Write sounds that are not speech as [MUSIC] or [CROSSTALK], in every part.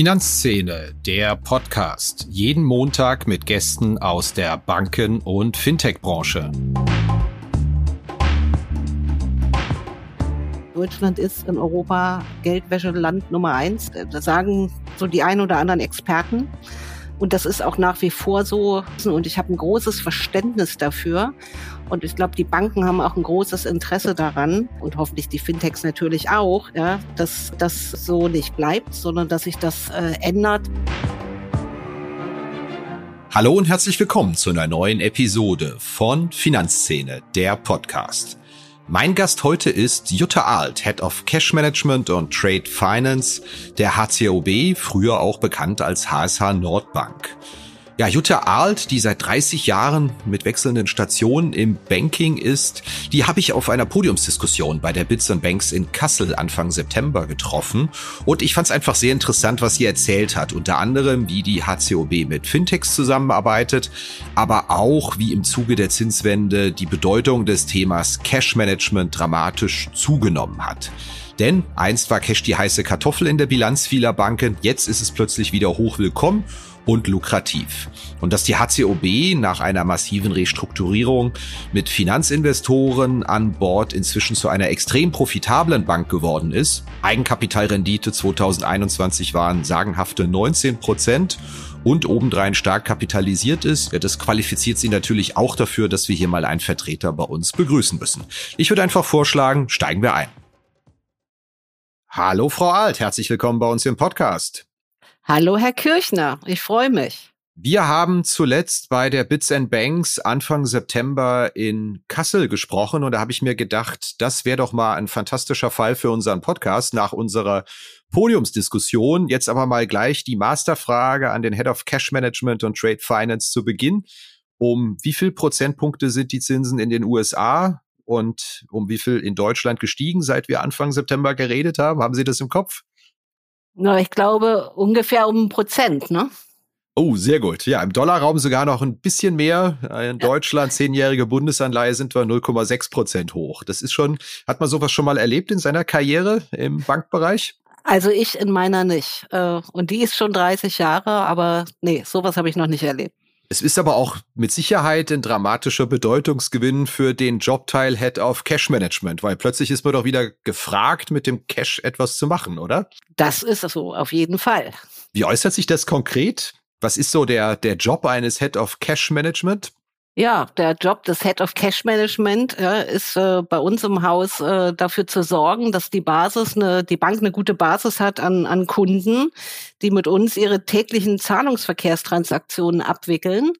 Finanzszene, der Podcast. Jeden Montag mit Gästen aus der Banken- und Fintech-Branche. Deutschland ist in Europa Geldwäscheland Nummer eins. Das sagen so die ein oder anderen Experten. Und das ist auch nach wie vor so. Und ich habe ein großes Verständnis dafür. Und ich glaube, die Banken haben auch ein großes Interesse daran und hoffentlich die Fintechs natürlich auch, ja, dass das so nicht bleibt, sondern dass sich das äh, ändert. Hallo und herzlich willkommen zu einer neuen Episode von Finanzszene, der Podcast. Mein Gast heute ist Jutta Alt, Head of Cash Management und Trade Finance der HCOB, früher auch bekannt als HSH Nordbank. Ja, Jutta Arlt, die seit 30 Jahren mit wechselnden Stationen im Banking ist, die habe ich auf einer Podiumsdiskussion bei der Bits Banks in Kassel Anfang September getroffen. Und ich fand es einfach sehr interessant, was sie erzählt hat. Unter anderem, wie die HCOB mit Fintechs zusammenarbeitet, aber auch, wie im Zuge der Zinswende die Bedeutung des Themas Cash Management dramatisch zugenommen hat. Denn einst war Cash die heiße Kartoffel in der Bilanz vieler Banken, jetzt ist es plötzlich wieder hochwillkommen und lukrativ. Und dass die HCOB nach einer massiven Restrukturierung mit Finanzinvestoren an Bord inzwischen zu einer extrem profitablen Bank geworden ist. Eigenkapitalrendite 2021 waren sagenhafte 19 Prozent und obendrein stark kapitalisiert ist, das qualifiziert sie natürlich auch dafür, dass wir hier mal einen Vertreter bei uns begrüßen müssen. Ich würde einfach vorschlagen, steigen wir ein. Hallo Frau Alt, herzlich willkommen bei uns im Podcast. Hallo, Herr Kirchner, ich freue mich. Wir haben zuletzt bei der Bits and Banks Anfang September in Kassel gesprochen und da habe ich mir gedacht, das wäre doch mal ein fantastischer Fall für unseren Podcast nach unserer Podiumsdiskussion. Jetzt aber mal gleich die Masterfrage an den Head of Cash Management und Trade Finance zu Beginn. Um wie viel Prozentpunkte sind die Zinsen in den USA und um wie viel in Deutschland gestiegen, seit wir Anfang September geredet haben? Haben Sie das im Kopf? Na, ich glaube ungefähr um ein Prozent, ne? Oh, sehr gut. Ja, im Dollarraum sogar noch ein bisschen mehr. In Deutschland, zehnjährige Bundesanleihe sind wir 0,6 Prozent hoch. Das ist schon, hat man sowas schon mal erlebt in seiner Karriere im Bankbereich? Also ich in meiner nicht. Äh, und die ist schon 30 Jahre, aber nee, sowas habe ich noch nicht erlebt. Es ist aber auch mit Sicherheit ein dramatischer Bedeutungsgewinn für den Jobteil Head of Cash Management, weil plötzlich ist man doch wieder gefragt, mit dem Cash etwas zu machen, oder? Das ist so, auf jeden Fall. Wie äußert sich das konkret? Was ist so der, der Job eines Head of Cash Management? Ja, der Job des Head of Cash Management ja, ist äh, bei uns im Haus äh, dafür zu sorgen, dass die Basis, eine, die Bank eine gute Basis hat an, an Kunden, die mit uns ihre täglichen Zahlungsverkehrstransaktionen abwickeln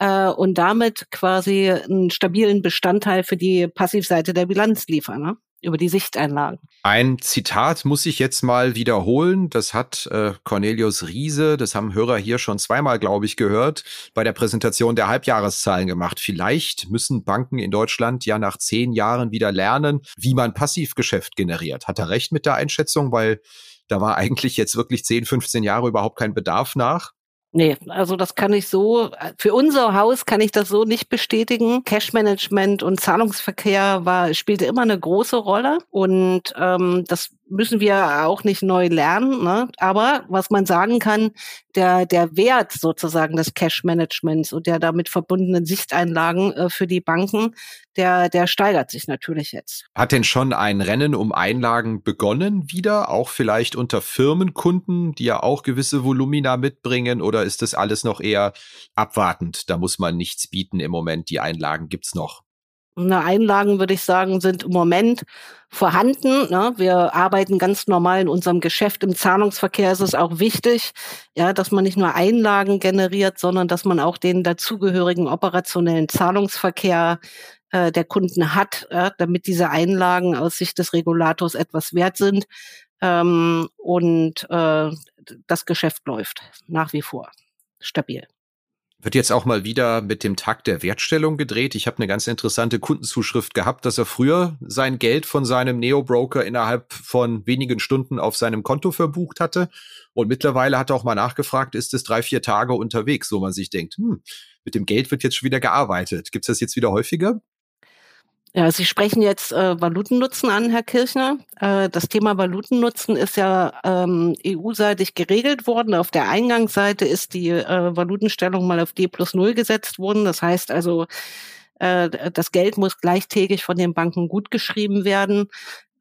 äh, und damit quasi einen stabilen Bestandteil für die Passivseite der Bilanz liefern. Ne? Über die Sichteinlagen. Ein Zitat muss ich jetzt mal wiederholen. Das hat äh, Cornelius Riese, das haben Hörer hier schon zweimal, glaube ich, gehört, bei der Präsentation der Halbjahreszahlen gemacht. Vielleicht müssen Banken in Deutschland ja nach zehn Jahren wieder lernen, wie man Passivgeschäft generiert. Hat er recht mit der Einschätzung, weil da war [LAUGHS] eigentlich jetzt wirklich 10, 15 Jahre überhaupt kein Bedarf nach? Nee, also das kann ich so, für unser Haus kann ich das so nicht bestätigen. Cashmanagement und Zahlungsverkehr war, spielte immer eine große Rolle und ähm, das müssen wir auch nicht neu lernen. Ne? Aber was man sagen kann, der, der Wert sozusagen des Cash-Managements und der damit verbundenen Sichteinlagen äh, für die Banken, der, der steigert sich natürlich jetzt. Hat denn schon ein Rennen um Einlagen begonnen wieder, auch vielleicht unter Firmenkunden, die ja auch gewisse Volumina mitbringen, oder ist das alles noch eher abwartend? Da muss man nichts bieten im Moment, die Einlagen gibt's noch. Na, Einlagen würde ich sagen, sind im Moment vorhanden. Ne? Wir arbeiten ganz normal in unserem Geschäft. Im Zahlungsverkehr ist es auch wichtig, ja, dass man nicht nur Einlagen generiert, sondern dass man auch den dazugehörigen operationellen Zahlungsverkehr äh, der Kunden hat, ja, damit diese Einlagen aus Sicht des Regulators etwas wert sind. Ähm, und äh, das Geschäft läuft nach wie vor stabil. Wird jetzt auch mal wieder mit dem Tag der Wertstellung gedreht. Ich habe eine ganz interessante Kundenzuschrift gehabt, dass er früher sein Geld von seinem Neo-Broker innerhalb von wenigen Stunden auf seinem Konto verbucht hatte. Und mittlerweile hat er auch mal nachgefragt, ist es drei, vier Tage unterwegs, wo man sich denkt, hm, mit dem Geld wird jetzt schon wieder gearbeitet. Gibt es das jetzt wieder häufiger? Ja, Sie sprechen jetzt äh, Valutennutzen an, Herr Kirchner. Äh, das Thema Valutennutzen ist ja ähm, EU-seitig geregelt worden. Auf der Eingangsseite ist die äh, Valutenstellung mal auf D plus null gesetzt worden. Das heißt also, äh, das Geld muss gleichtägig von den Banken gutgeschrieben werden.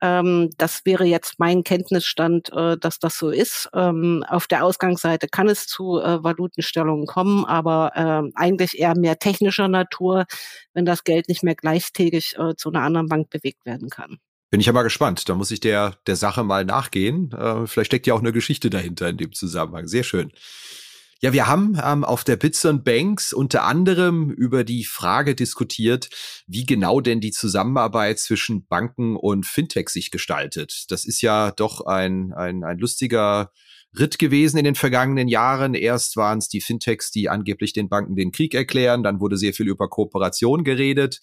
Ähm, das wäre jetzt mein Kenntnisstand, äh, dass das so ist. Ähm, auf der Ausgangsseite kann es zu äh, Valutenstellungen kommen, aber äh, eigentlich eher mehr technischer Natur, wenn das Geld nicht mehr gleichtägig äh, zu einer anderen Bank bewegt werden kann. Bin ich ja mal gespannt. Da muss ich der, der Sache mal nachgehen. Äh, vielleicht steckt ja auch eine Geschichte dahinter in dem Zusammenhang. Sehr schön. Ja, wir haben ähm, auf der Bits and Banks unter anderem über die Frage diskutiert, wie genau denn die Zusammenarbeit zwischen Banken und Fintech sich gestaltet. Das ist ja doch ein, ein, ein lustiger Ritt gewesen in den vergangenen Jahren. Erst waren es die Fintechs, die angeblich den Banken den Krieg erklären. Dann wurde sehr viel über Kooperation geredet.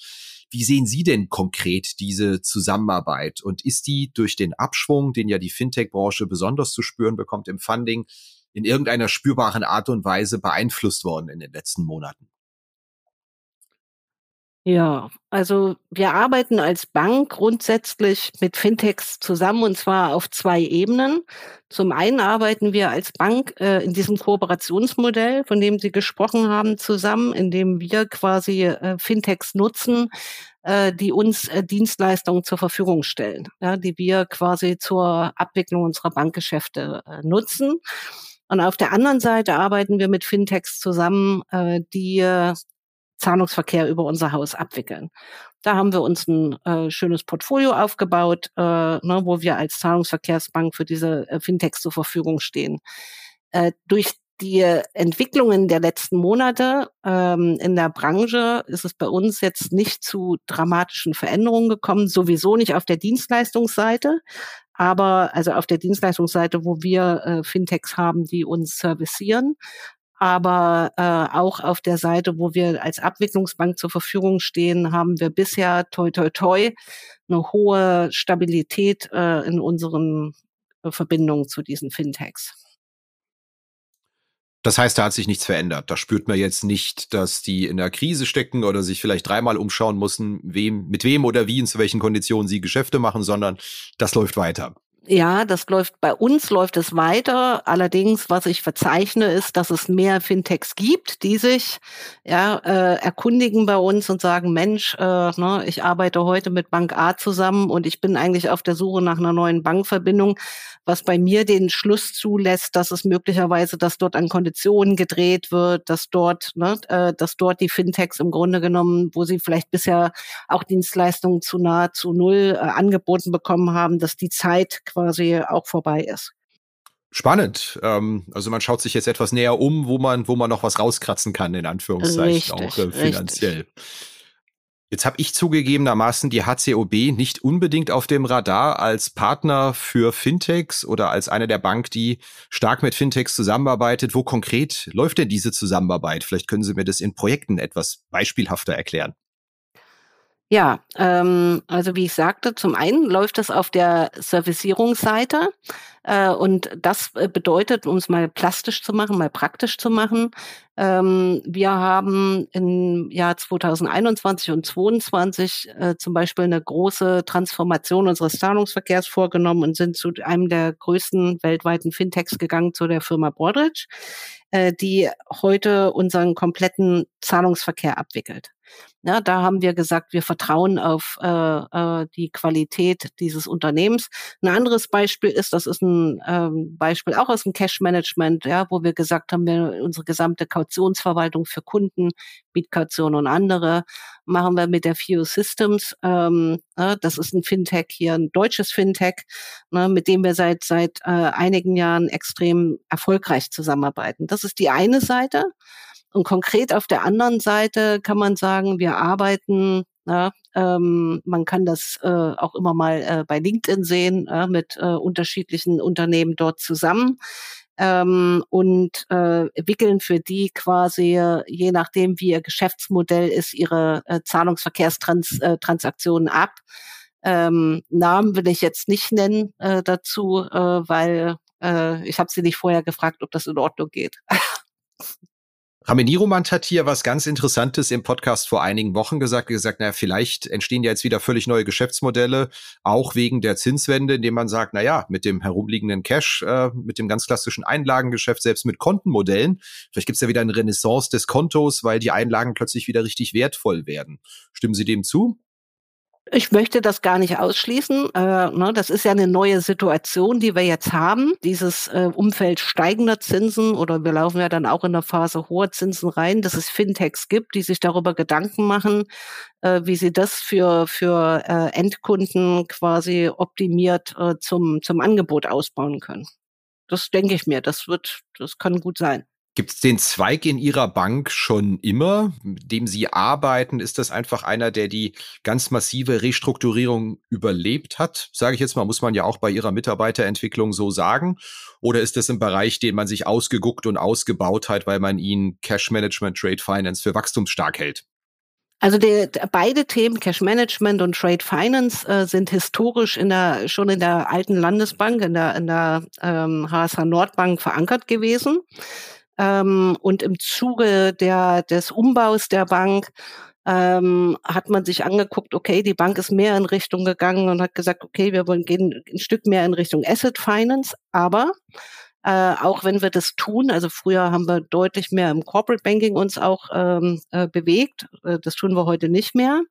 Wie sehen Sie denn konkret diese Zusammenarbeit? Und ist die durch den Abschwung, den ja die Fintech-Branche besonders zu spüren bekommt im Funding, in irgendeiner spürbaren Art und Weise beeinflusst worden in den letzten Monaten? Ja, also wir arbeiten als Bank grundsätzlich mit Fintechs zusammen und zwar auf zwei Ebenen. Zum einen arbeiten wir als Bank äh, in diesem Kooperationsmodell, von dem Sie gesprochen haben, zusammen, in dem wir quasi äh, Fintechs nutzen, äh, die uns äh, Dienstleistungen zur Verfügung stellen, ja, die wir quasi zur Abwicklung unserer Bankgeschäfte äh, nutzen. Und auf der anderen Seite arbeiten wir mit Fintechs zusammen, äh, die äh, Zahlungsverkehr über unser Haus abwickeln. Da haben wir uns ein äh, schönes Portfolio aufgebaut, äh, ne, wo wir als Zahlungsverkehrsbank für diese äh, Fintechs zur Verfügung stehen. Äh, durch die Entwicklungen der letzten Monate ähm, in der Branche ist es bei uns jetzt nicht zu dramatischen Veränderungen gekommen, sowieso nicht auf der Dienstleistungsseite, aber also auf der Dienstleistungsseite, wo wir äh, Fintechs haben, die uns servicieren, aber äh, auch auf der Seite, wo wir als Abwicklungsbank zur Verfügung stehen, haben wir bisher toi toi toi eine hohe Stabilität äh, in unseren äh, Verbindungen zu diesen Fintechs. Das heißt, da hat sich nichts verändert. Da spürt man jetzt nicht, dass die in der Krise stecken oder sich vielleicht dreimal umschauen müssen, wem, mit wem oder wie und zu welchen Konditionen sie Geschäfte machen, sondern das läuft weiter. Ja, das läuft bei uns läuft es weiter. Allerdings, was ich verzeichne, ist, dass es mehr Fintechs gibt, die sich ja äh, erkundigen bei uns und sagen: Mensch, äh, ne, ich arbeite heute mit Bank A zusammen und ich bin eigentlich auf der Suche nach einer neuen Bankverbindung was bei mir den Schluss zulässt, dass es möglicherweise, dass dort an Konditionen gedreht wird, dass dort, ne, äh, dass dort die Fintechs im Grunde genommen, wo sie vielleicht bisher auch Dienstleistungen zu nahezu null äh, angeboten bekommen haben, dass die Zeit quasi auch vorbei ist. Spannend. Ähm, also man schaut sich jetzt etwas näher um, wo man, wo man noch was rauskratzen kann, in Anführungszeichen, richtig, auch äh, finanziell. Richtig. Jetzt habe ich zugegebenermaßen die HCOB nicht unbedingt auf dem Radar als Partner für Fintechs oder als eine der Bank, die stark mit Fintechs zusammenarbeitet. Wo konkret läuft denn diese Zusammenarbeit? Vielleicht können Sie mir das in Projekten etwas beispielhafter erklären. Ja, ähm, also wie ich sagte, zum einen läuft es auf der Servicierungsseite und das äh, bedeutet, um es mal plastisch zu machen, mal praktisch zu machen, ähm, wir haben im Jahr 2021 und 2022 äh, zum Beispiel eine große Transformation unseres Zahlungsverkehrs vorgenommen und sind zu einem der größten weltweiten Fintechs gegangen, zu der Firma Broadridge, äh, die heute unseren kompletten Zahlungsverkehr abwickelt. Ja, da haben wir gesagt, wir vertrauen auf äh, äh, die Qualität dieses Unternehmens. Ein anderes Beispiel ist, das ist ein ähm, Beispiel auch aus dem Cash Management, ja, wo wir gesagt haben, wir unsere gesamte Kautionsverwaltung für Kunden, Mietkaution und andere machen wir mit der FIO Systems. Ähm, äh, das ist ein Fintech hier, ein deutsches Fintech, ne, mit dem wir seit seit äh, einigen Jahren extrem erfolgreich zusammenarbeiten. Das ist die eine Seite. Und konkret auf der anderen Seite kann man sagen, wir arbeiten ja, ähm, man kann das äh, auch immer mal äh, bei LinkedIn sehen, äh, mit äh, unterschiedlichen Unternehmen dort zusammen ähm, und äh, wickeln für die quasi, je nachdem wie ihr Geschäftsmodell ist, ihre äh, Zahlungsverkehrstransaktionen äh, ab. Ähm, Namen will ich jetzt nicht nennen äh, dazu, äh, weil äh, ich habe sie nicht vorher gefragt, ob das in Ordnung geht. [LAUGHS] Rameni Romant hat hier was ganz Interessantes im Podcast vor einigen Wochen gesagt, gesagt, naja, vielleicht entstehen ja jetzt wieder völlig neue Geschäftsmodelle, auch wegen der Zinswende, indem man sagt, na ja, mit dem herumliegenden Cash, äh, mit dem ganz klassischen Einlagengeschäft, selbst mit Kontenmodellen, vielleicht gibt's ja wieder eine Renaissance des Kontos, weil die Einlagen plötzlich wieder richtig wertvoll werden. Stimmen Sie dem zu? Ich möchte das gar nicht ausschließen. Äh, ne, das ist ja eine neue Situation, die wir jetzt haben. Dieses äh, Umfeld steigender Zinsen oder wir laufen ja dann auch in der Phase hoher Zinsen rein, dass es Fintechs gibt, die sich darüber Gedanken machen, äh, wie sie das für, für Endkunden quasi optimiert zum, zum Angebot ausbauen können. Das denke ich mir. Das wird, das kann gut sein. Gibt es den Zweig in Ihrer Bank schon immer, mit dem Sie arbeiten? Ist das einfach einer, der die ganz massive Restrukturierung überlebt hat? Sage ich jetzt mal, muss man ja auch bei Ihrer Mitarbeiterentwicklung so sagen. Oder ist das ein Bereich, den man sich ausgeguckt und ausgebaut hat, weil man ihn Cash Management, Trade Finance für wachstumsstark hält? Also die, beide Themen Cash Management und Trade Finance äh, sind historisch in der schon in der alten Landesbank in der in der ähm, HSH Nordbank verankert gewesen. Ähm, und im Zuge der, des Umbaus der Bank ähm, hat man sich angeguckt, okay, die Bank ist mehr in Richtung gegangen und hat gesagt, okay, wir wollen gehen ein Stück mehr in Richtung Asset Finance, aber äh, auch wenn wir das tun, also früher haben wir deutlich mehr im Corporate Banking uns auch ähm, äh, bewegt, äh, das tun wir heute nicht mehr.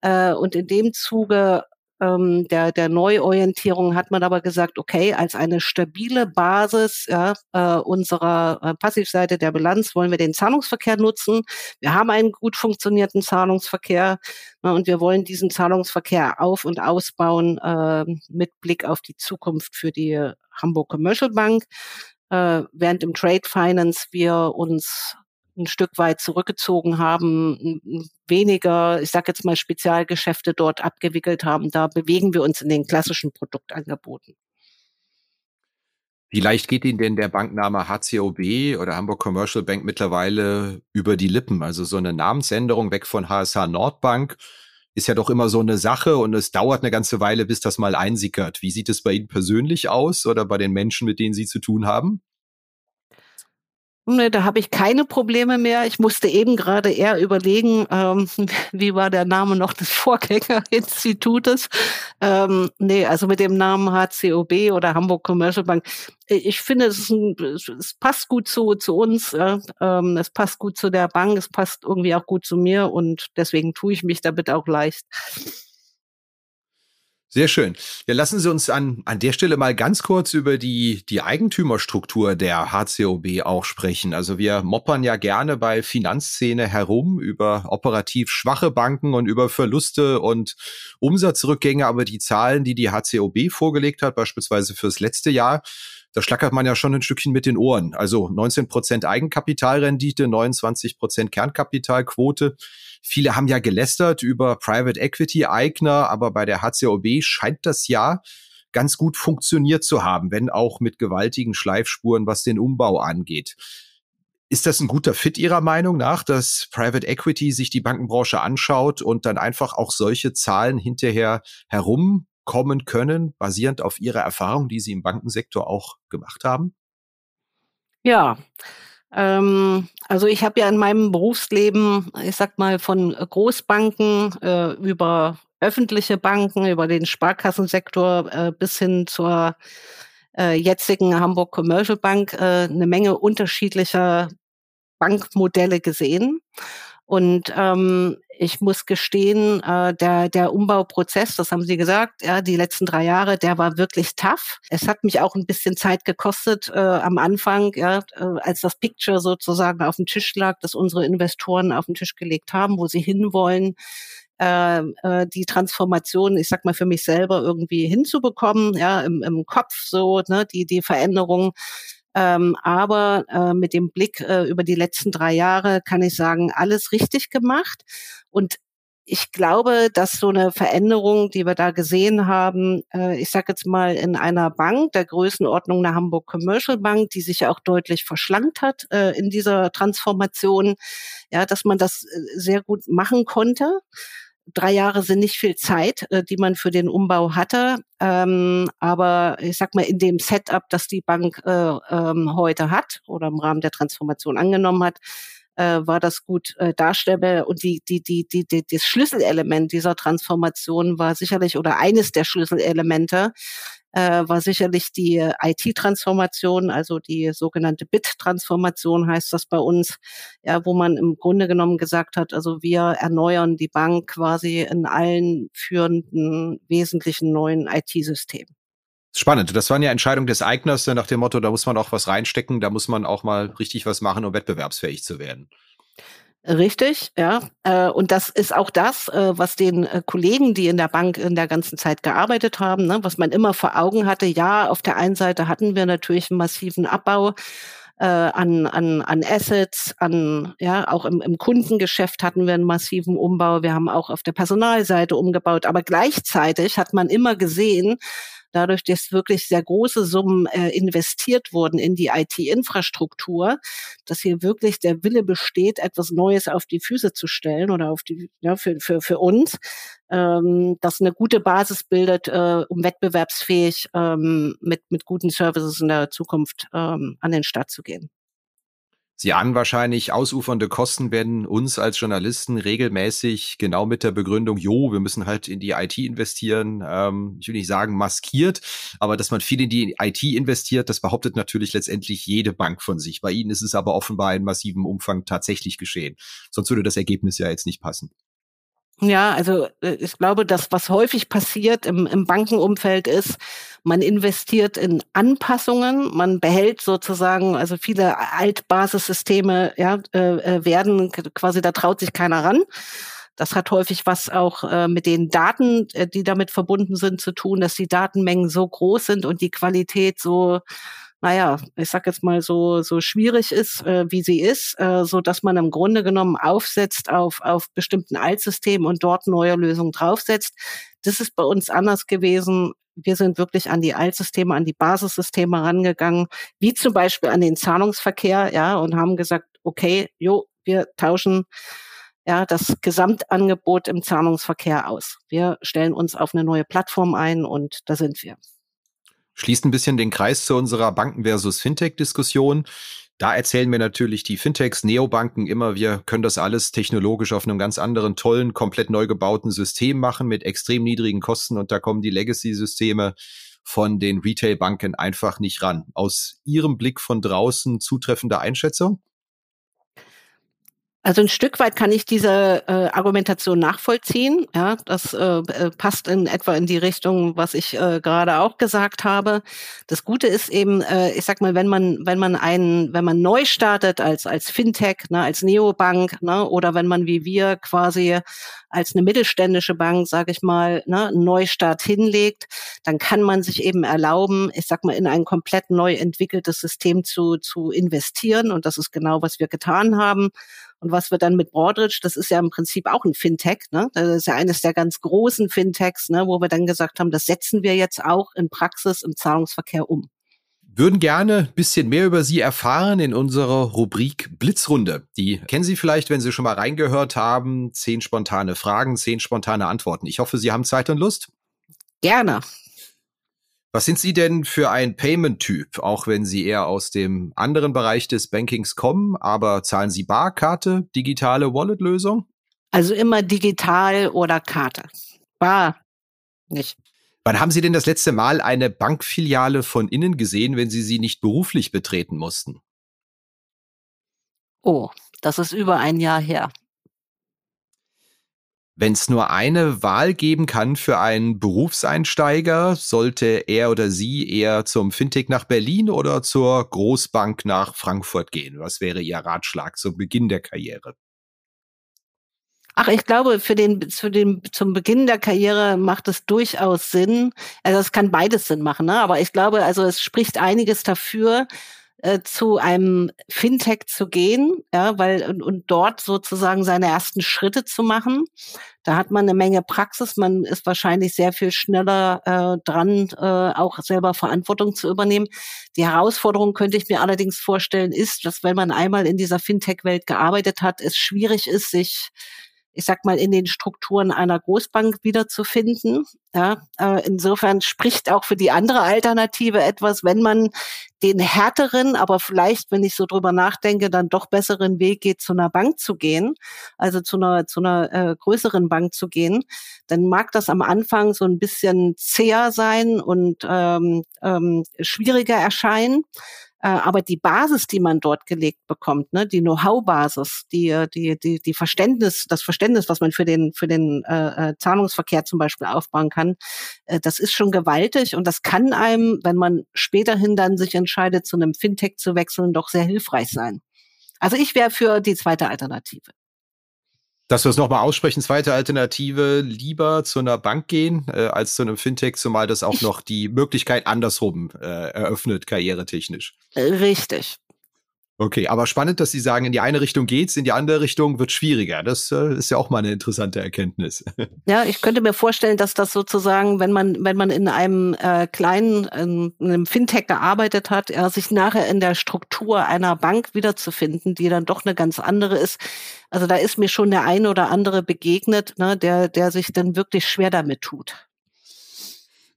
Äh, und in dem Zuge ähm, der, der Neuorientierung hat man aber gesagt, okay, als eine stabile Basis ja, äh, unserer äh, Passivseite der Bilanz wollen wir den Zahlungsverkehr nutzen. Wir haben einen gut funktionierenden Zahlungsverkehr äh, und wir wollen diesen Zahlungsverkehr auf- und ausbauen äh, mit Blick auf die Zukunft für die Hamburg Commercial Bank. Äh, während im Trade Finance wir uns ein Stück weit zurückgezogen haben, weniger, ich sage jetzt mal, Spezialgeschäfte dort abgewickelt haben. Da bewegen wir uns in den klassischen Produktangeboten. Wie leicht geht Ihnen denn der Bankname HCOB oder Hamburg Commercial Bank mittlerweile über die Lippen? Also so eine Namensänderung weg von HSH Nordbank ist ja doch immer so eine Sache und es dauert eine ganze Weile, bis das mal einsickert. Wie sieht es bei Ihnen persönlich aus oder bei den Menschen, mit denen Sie zu tun haben? Nee, da habe ich keine Probleme mehr. Ich musste eben gerade eher überlegen, ähm, [LAUGHS] wie war der Name noch des Vorgängerinstitutes. Ähm, nee, also mit dem Namen HCOB oder Hamburg Commercial Bank. Ich finde, es, ein, es passt gut zu, zu uns. Äh, ähm, es passt gut zu der Bank. Es passt irgendwie auch gut zu mir und deswegen tue ich mich damit auch leicht. Sehr schön. Ja, lassen Sie uns an, an der Stelle mal ganz kurz über die, die Eigentümerstruktur der HCOB auch sprechen. Also wir moppern ja gerne bei Finanzszene herum über operativ schwache Banken und über Verluste und Umsatzrückgänge, aber die Zahlen, die die HCOB vorgelegt hat, beispielsweise fürs letzte Jahr, da schlackert man ja schon ein Stückchen mit den Ohren. Also 19 Prozent Eigenkapitalrendite, 29 Prozent Kernkapitalquote. Viele haben ja gelästert über Private Equity Eigner, aber bei der HCOB scheint das ja ganz gut funktioniert zu haben, wenn auch mit gewaltigen Schleifspuren, was den Umbau angeht. Ist das ein guter Fit Ihrer Meinung nach, dass Private Equity sich die Bankenbranche anschaut und dann einfach auch solche Zahlen hinterher herumkommen können, basierend auf Ihrer Erfahrung, die Sie im Bankensektor auch gemacht haben? Ja, ähm, also ich habe ja in meinem Berufsleben, ich sag mal, von Großbanken äh, über öffentliche Banken, über den Sparkassensektor äh, bis hin zur äh, jetzigen Hamburg Commercial Bank äh, eine Menge unterschiedlicher Bankmodelle gesehen. Und ähm, ich muss gestehen, äh, der, der Umbauprozess, das haben Sie gesagt, ja, die letzten drei Jahre, der war wirklich tough. Es hat mich auch ein bisschen Zeit gekostet äh, am Anfang, ja, äh, als das Picture sozusagen auf dem Tisch lag, dass unsere Investoren auf den Tisch gelegt haben, wo sie hinwollen. Äh, äh, die Transformation, ich sag mal, für mich selber irgendwie hinzubekommen, ja, im, im Kopf so, ne, die, die Veränderung ähm, aber äh, mit dem Blick äh, über die letzten drei Jahre kann ich sagen, alles richtig gemacht. Und ich glaube, dass so eine Veränderung, die wir da gesehen haben, äh, ich sage jetzt mal in einer Bank der Größenordnung der Hamburg Commercial Bank, die sich ja auch deutlich verschlankt hat äh, in dieser Transformation, ja, dass man das äh, sehr gut machen konnte drei Jahre sind nicht viel Zeit, äh, die man für den Umbau hatte. Ähm, aber ich sag mal, in dem Setup, das die Bank äh, ähm, heute hat oder im Rahmen der Transformation angenommen hat, äh, war das gut äh, darstellbar. Und die, die, die, die, die, das Schlüsselelement dieser Transformation war sicherlich oder eines der Schlüsselelemente äh, war sicherlich die IT-Transformation, also die sogenannte Bit-Transformation heißt das bei uns, ja, wo man im Grunde genommen gesagt hat, also wir erneuern die Bank quasi in allen führenden wesentlichen neuen IT-Systemen. Spannend. Das waren ja Entscheidungen des Eigners nach dem Motto, da muss man auch was reinstecken, da muss man auch mal richtig was machen, um wettbewerbsfähig zu werden. Richtig, ja. Äh, und das ist auch das, äh, was den äh, Kollegen, die in der Bank in der ganzen Zeit gearbeitet haben, ne, was man immer vor Augen hatte. Ja, auf der einen Seite hatten wir natürlich einen massiven Abbau an, an, an Assets, an, ja, auch im, im Kundengeschäft hatten wir einen massiven Umbau. Wir haben auch auf der Personalseite umgebaut. Aber gleichzeitig hat man immer gesehen, dadurch, dass wirklich sehr große Summen äh, investiert wurden in die IT-Infrastruktur, dass hier wirklich der Wille besteht, etwas Neues auf die Füße zu stellen oder auf die, ja, für, für, für uns, ähm, das eine gute Basis bildet, äh, um wettbewerbsfähig ähm, mit, mit guten Services in der Zukunft ähm, an den Start zu gehen. Sie ahnen wahrscheinlich, ausufernde Kosten werden uns als Journalisten regelmäßig genau mit der Begründung, jo, wir müssen halt in die IT investieren, ähm, ich will nicht sagen maskiert, aber dass man viel in die IT investiert, das behauptet natürlich letztendlich jede Bank von sich. Bei Ihnen ist es aber offenbar in massivem Umfang tatsächlich geschehen. Sonst würde das Ergebnis ja jetzt nicht passen. Ja, also äh, ich glaube, das, was häufig passiert im, im Bankenumfeld ist, man investiert in Anpassungen, man behält sozusagen, also viele Altbasissysteme ja, äh, äh werden quasi, da traut sich keiner ran. Das hat häufig was auch äh, mit den Daten, äh, die damit verbunden sind, zu tun, dass die Datenmengen so groß sind und die Qualität so naja, ich sag jetzt mal so, so schwierig ist, äh, wie sie ist, äh, so dass man im Grunde genommen aufsetzt auf, auf bestimmten Altsystemen und dort neue Lösungen draufsetzt. Das ist bei uns anders gewesen. Wir sind wirklich an die Altsysteme, an die Basissysteme rangegangen, wie zum Beispiel an den Zahlungsverkehr, ja, und haben gesagt, okay, jo, wir tauschen ja, das Gesamtangebot im Zahlungsverkehr aus. Wir stellen uns auf eine neue Plattform ein und da sind wir schließt ein bisschen den Kreis zu unserer Banken versus Fintech-Diskussion. Da erzählen mir natürlich die Fintechs, Neobanken immer, wir können das alles technologisch auf einem ganz anderen, tollen, komplett neu gebauten System machen mit extrem niedrigen Kosten und da kommen die Legacy-Systeme von den Retail-Banken einfach nicht ran. Aus Ihrem Blick von draußen zutreffende Einschätzung? Also ein Stück weit kann ich diese äh, Argumentation nachvollziehen. Ja, das äh, äh, passt in etwa in die Richtung, was ich äh, gerade auch gesagt habe. Das Gute ist eben, äh, ich sag mal, wenn man wenn man einen, wenn man neu startet als als Fintech, ne, als Neobank, ne, oder wenn man wie wir quasi als eine mittelständische Bank, sage ich mal, ne, einen Neustart hinlegt, dann kann man sich eben erlauben, ich sag mal, in ein komplett neu entwickeltes System zu zu investieren. Und das ist genau, was wir getan haben. Und was wir dann mit Broadridge, das ist ja im Prinzip auch ein Fintech, ne? Das ist ja eines der ganz großen Fintechs, ne, wo wir dann gesagt haben, das setzen wir jetzt auch in Praxis im Zahlungsverkehr um würden gerne ein bisschen mehr über Sie erfahren in unserer Rubrik Blitzrunde. Die kennen Sie vielleicht, wenn Sie schon mal reingehört haben. Zehn spontane Fragen, zehn spontane Antworten. Ich hoffe, Sie haben Zeit und Lust. Gerne. Was sind Sie denn für ein Payment-Typ, auch wenn Sie eher aus dem anderen Bereich des Bankings kommen, aber zahlen Sie Bar, Karte, digitale Wallet-Lösung? Also immer digital oder Karte. Bar nicht. Wann haben Sie denn das letzte Mal eine Bankfiliale von innen gesehen, wenn Sie sie nicht beruflich betreten mussten? Oh, das ist über ein Jahr her. Wenn es nur eine Wahl geben kann für einen Berufseinsteiger, sollte er oder sie eher zum Fintech nach Berlin oder zur Großbank nach Frankfurt gehen? Was wäre Ihr Ratschlag zum Beginn der Karriere? Ach, ich glaube, für den, zu dem, zum Beginn der Karriere macht es durchaus Sinn. Also es kann beides Sinn machen, ne? Aber ich glaube, also es spricht einiges dafür, äh, zu einem Fintech zu gehen, ja, weil und, und dort sozusagen seine ersten Schritte zu machen. Da hat man eine Menge Praxis, man ist wahrscheinlich sehr viel schneller äh, dran, äh, auch selber Verantwortung zu übernehmen. Die Herausforderung könnte ich mir allerdings vorstellen, ist, dass wenn man einmal in dieser Fintech-Welt gearbeitet hat, es schwierig ist, sich ich sag mal, in den Strukturen einer Großbank wiederzufinden. Ja, äh, insofern spricht auch für die andere Alternative etwas, wenn man den härteren, aber vielleicht, wenn ich so drüber nachdenke, dann doch besseren Weg geht, zu einer Bank zu gehen, also zu einer, zu einer äh, größeren Bank zu gehen, dann mag das am Anfang so ein bisschen zäher sein und ähm, ähm, schwieriger erscheinen. Äh, aber die Basis, die man dort gelegt bekommt, ne, die Know-how-Basis, die, die, die, die Verständnis, das Verständnis, was man für den, für den äh, äh, Zahlungsverkehr zum Beispiel aufbauen kann, äh, das ist schon gewaltig und das kann einem, wenn man späterhin dann sich entscheidet, zu einem Fintech zu wechseln, doch sehr hilfreich sein. Also ich wäre für die zweite Alternative dass wir es nochmal aussprechen, zweite Alternative, lieber zu einer Bank gehen äh, als zu einem Fintech, zumal das auch noch die Möglichkeit andersrum äh, eröffnet, karrieretechnisch. Richtig. Okay, aber spannend, dass Sie sagen, in die eine Richtung geht's, in die andere Richtung wird schwieriger. Das äh, ist ja auch mal eine interessante Erkenntnis. [LAUGHS] Ja, ich könnte mir vorstellen, dass das sozusagen, wenn man wenn man in einem äh, kleinen in einem Fintech gearbeitet hat, ja, sich nachher in der Struktur einer Bank wiederzufinden, die dann doch eine ganz andere ist. Also da ist mir schon der eine oder andere begegnet, ne, der der sich dann wirklich schwer damit tut.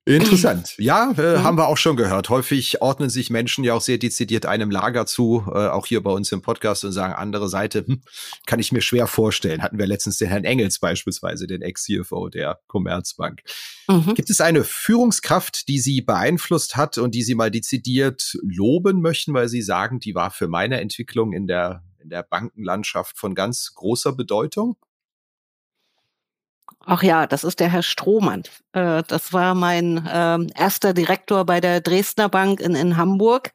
Interessant. [CLEARS THROAT] Ja, äh, mhm. haben wir auch schon gehört. Häufig ordnen sich Menschen ja auch sehr dezidiert einem Lager zu, äh, auch hier bei uns im Podcast und sagen, andere Seite, hm, kann ich mir schwer vorstellen. Hatten wir letztens den Herrn Engels beispielsweise, den Ex-CFO der Commerzbank. Mhm. Gibt es eine Führungskraft, die Sie beeinflusst hat und die Sie mal dezidiert loben möchten, weil Sie sagen, die war für meine Entwicklung in der, in der Bankenlandschaft von ganz großer Bedeutung? Ach ja, das ist der Herr Strohmann. Äh, das war mein ähm, erster Direktor bei der Dresdner Bank in, in Hamburg,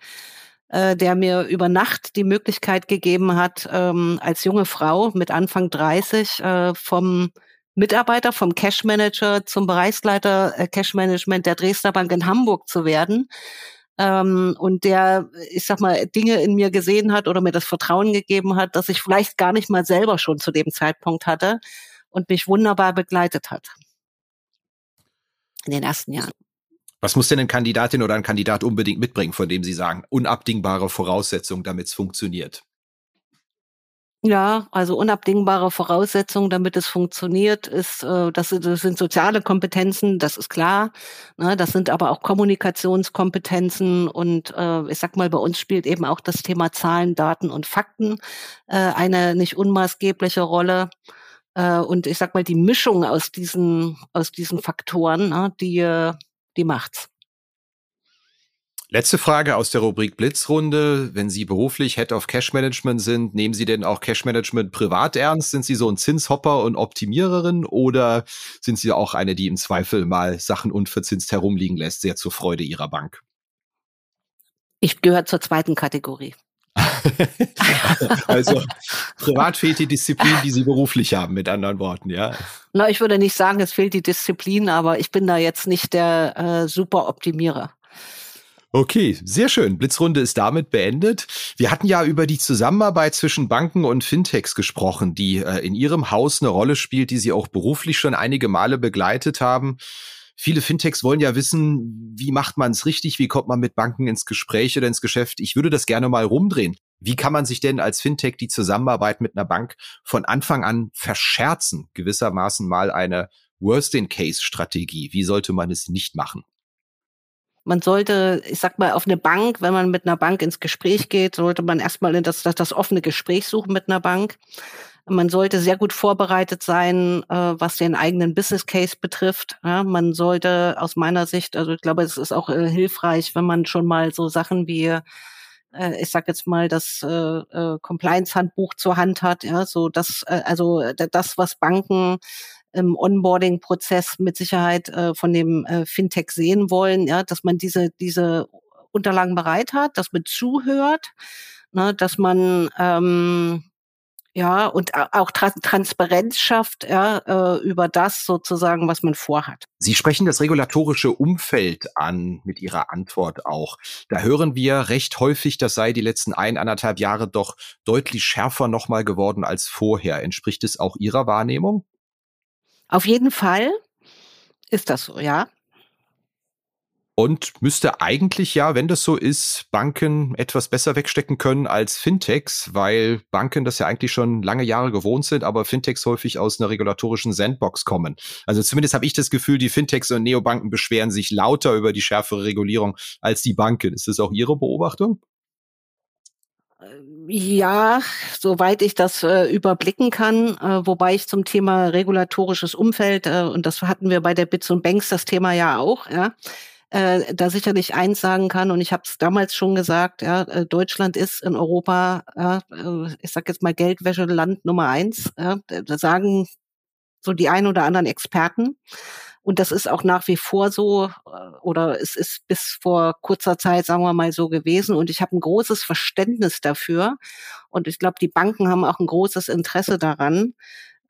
äh, der mir über Nacht die Möglichkeit gegeben hat, ähm, als junge Frau mit Anfang 30 äh, vom Mitarbeiter, vom Cash Manager zum Bereichsleiter Cash Management der Dresdner Bank in Hamburg zu werden. Ähm, und der, ich sag mal, Dinge in mir gesehen hat oder mir das Vertrauen gegeben hat, dass ich vielleicht gar nicht mal selber schon zu dem Zeitpunkt hatte und mich wunderbar begleitet hat. In den ersten Jahren. Was muss denn ein Kandidatin oder ein Kandidat unbedingt mitbringen, von dem Sie sagen, unabdingbare Voraussetzung, damit es funktioniert? Ja, also unabdingbare Voraussetzung, damit es funktioniert, ist, äh, das, das sind soziale Kompetenzen, das ist klar. Ne, das sind aber auch Kommunikationskompetenzen und äh, ich sag mal, bei uns spielt eben auch das Thema Zahlen, Daten und Fakten äh, eine nicht unmaßgebliche Rolle. Äh, und ich sag mal, die Mischung aus diesen, aus diesen Faktoren, ne, die, die macht's. Letzte Frage aus der Rubrik Blitzrunde. Wenn Sie beruflich Head of Cash Management sind, nehmen Sie denn auch Cash Management privat ernst? Sind Sie so ein Zinshopper und Optimiererin oder sind Sie auch eine, die im Zweifel mal Sachen unverzinst herumliegen lässt, sehr zur Freude Ihrer Bank? Ich gehöre zur zweiten Kategorie. [LAUGHS] also privat fehlt die Disziplin, die Sie beruflich haben, mit anderen Worten, ja. Na, ich würde nicht sagen, es fehlt die Disziplin, aber ich bin da jetzt nicht der äh, super Optimierer. Okay, sehr schön. Blitzrunde ist damit beendet. Wir hatten ja über die Zusammenarbeit zwischen Banken und Fintechs gesprochen, die äh, in Ihrem Haus eine Rolle spielt, die Sie auch beruflich schon einige Male begleitet haben. Viele Fintechs wollen ja wissen, wie macht man es richtig, wie kommt man mit Banken ins Gespräch oder ins Geschäft. Ich würde das gerne mal rumdrehen. Wie kann man sich denn als Fintech die Zusammenarbeit mit einer Bank von Anfang an verscherzen? Gewissermaßen mal eine Worst-in-Case-Strategie. Wie sollte man es nicht machen? Man sollte, ich sag mal, auf eine Bank, wenn man mit einer Bank ins Gespräch geht, sollte man erstmal das, das, das offene Gespräch suchen mit einer Bank. Man sollte sehr gut vorbereitet sein, äh, was den eigenen Business Case betrifft. Ja, man sollte aus meiner Sicht, also ich glaube, es ist auch äh, hilfreich, wenn man schon mal so Sachen wie äh, ich sag jetzt mal, das äh, äh, Compliance-Handbuch zur Hand hat, ja, so das, äh, also das, was Banken im Onboarding-Prozess mit Sicherheit äh, von dem äh, Fintech sehen wollen, ja, dass man diese, diese Unterlagen bereit hat, dass man zuhört, ne, dass man ähm, ja, und auch Tra Transparenz schafft ja, äh, über das sozusagen, was man vorhat. Sie sprechen das regulatorische Umfeld an mit Ihrer Antwort auch. Da hören wir recht häufig, das sei die letzten ein, anderthalb Jahre doch deutlich schärfer nochmal geworden als vorher. Entspricht es auch Ihrer Wahrnehmung? Auf jeden Fall ist das so, ja. Und müsste eigentlich ja, wenn das so ist, Banken etwas besser wegstecken können als Fintechs, weil Banken das ja eigentlich schon lange Jahre gewohnt sind, aber Fintechs häufig aus einer regulatorischen Sandbox kommen. Also zumindest habe ich das Gefühl, die Fintechs und Neobanken beschweren sich lauter über die schärfere Regulierung als die Banken. Ist das auch Ihre Beobachtung? Ja, soweit ich das äh, überblicken kann, äh, wobei ich zum Thema regulatorisches Umfeld, äh, und das hatten wir bei der Bits und Banks das Thema ja auch, ja, äh, da sicherlich eins sagen kann, und ich habe es damals schon gesagt, ja, äh, Deutschland ist in Europa, ja, äh, ich sage jetzt mal Geldwäscheland Nummer eins. Ja, da sagen so die ein oder anderen Experten. Und das ist auch nach wie vor so, äh, oder es ist bis vor kurzer Zeit, sagen wir mal, so gewesen. Und ich habe ein großes Verständnis dafür. Und ich glaube, die Banken haben auch ein großes Interesse daran,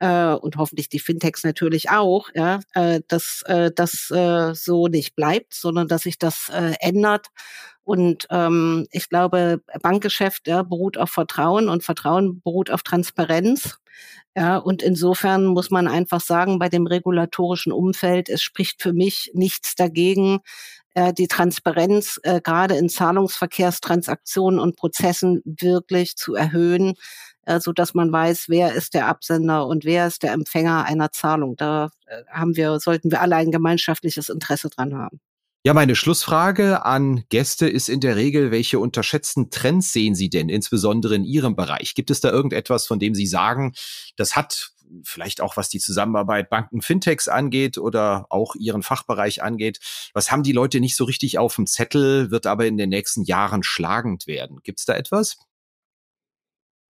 äh, und hoffentlich die Fintechs natürlich auch, ja, äh, dass äh, das äh, so nicht bleibt, sondern dass sich das äh, ändert. Und ähm, ich glaube, Bankgeschäft ja, beruht auf Vertrauen und Vertrauen beruht auf Transparenz. Ja, und insofern muss man einfach sagen, bei dem regulatorischen Umfeld, es spricht für mich nichts dagegen, äh, die Transparenz äh, gerade in Zahlungsverkehrstransaktionen und Prozessen wirklich zu erhöhen, äh, so dass man weiß, wer ist der Absender und wer ist der Empfänger einer Zahlung. Da äh, haben wir, sollten wir alle ein gemeinschaftliches Interesse dran haben. Ja, meine Schlussfrage an Gäste ist in der Regel, welche unterschätzten Trends sehen Sie denn, insbesondere in Ihrem Bereich? Gibt es da irgendetwas, von dem Sie sagen, das hat vielleicht auch was die Zusammenarbeit Banken, Fintechs angeht oder auch Ihren Fachbereich angeht, was haben die Leute nicht so richtig auf dem Zettel, wird aber in den nächsten Jahren schlagend werden? Gibt es da etwas?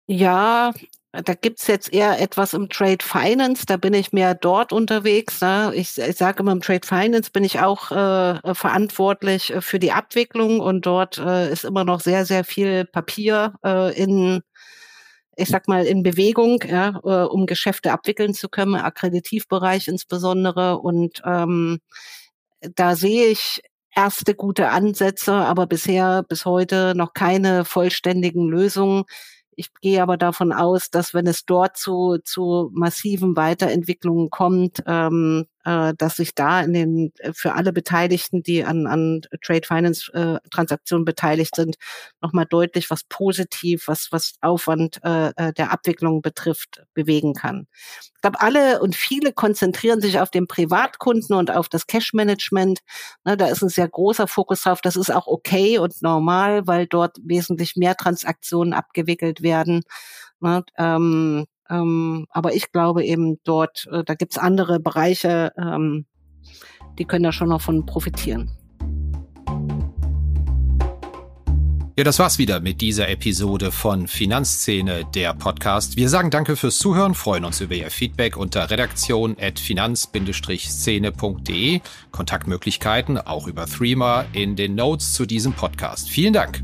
Ja, da gibt's jetzt eher etwas im Trade Finance, da bin ich mehr dort unterwegs. Ne? Ich, ich sage immer, im Trade Finance bin ich auch äh, verantwortlich äh, für die Abwicklung und dort äh, ist immer noch sehr, sehr viel Papier äh, in, ich sag mal, in Bewegung, ja, äh, um Geschäfte abwickeln zu können, Akkreditivbereich insbesondere. Und ähm, da sehe ich erste gute Ansätze, aber bisher bis heute noch keine vollständigen Lösungen ich gehe aber davon aus, dass wenn es dort zu, zu massiven Weiterentwicklungen kommt, ähm, äh, dass sich da in den äh, für alle Beteiligten, die an, an Trade Finance äh, Transaktionen beteiligt sind, nochmal deutlich was positiv, was was Aufwand äh, äh, der Abwicklung betrifft, bewegen kann. Ich glaube, alle und viele konzentrieren sich auf den Privatkunden und auf das Cash Management. Ne, da ist ein sehr großer Fokus drauf. Das ist auch okay und normal, weil dort wesentlich mehr Transaktionen abgewickelt werden. Ne, ähm, ähm, aber ich glaube eben dort, äh, da gibt's andere Bereiche, ähm, die können da schon noch von profitieren. Ja, das war's wieder mit dieser Episode von Finanzszene, der Podcast. Wir sagen danke fürs Zuhören, freuen uns über Ihr Feedback unter redaktion.finanz-szene.de. Kontaktmöglichkeiten auch über Threema in den Notes zu diesem Podcast. Vielen Dank.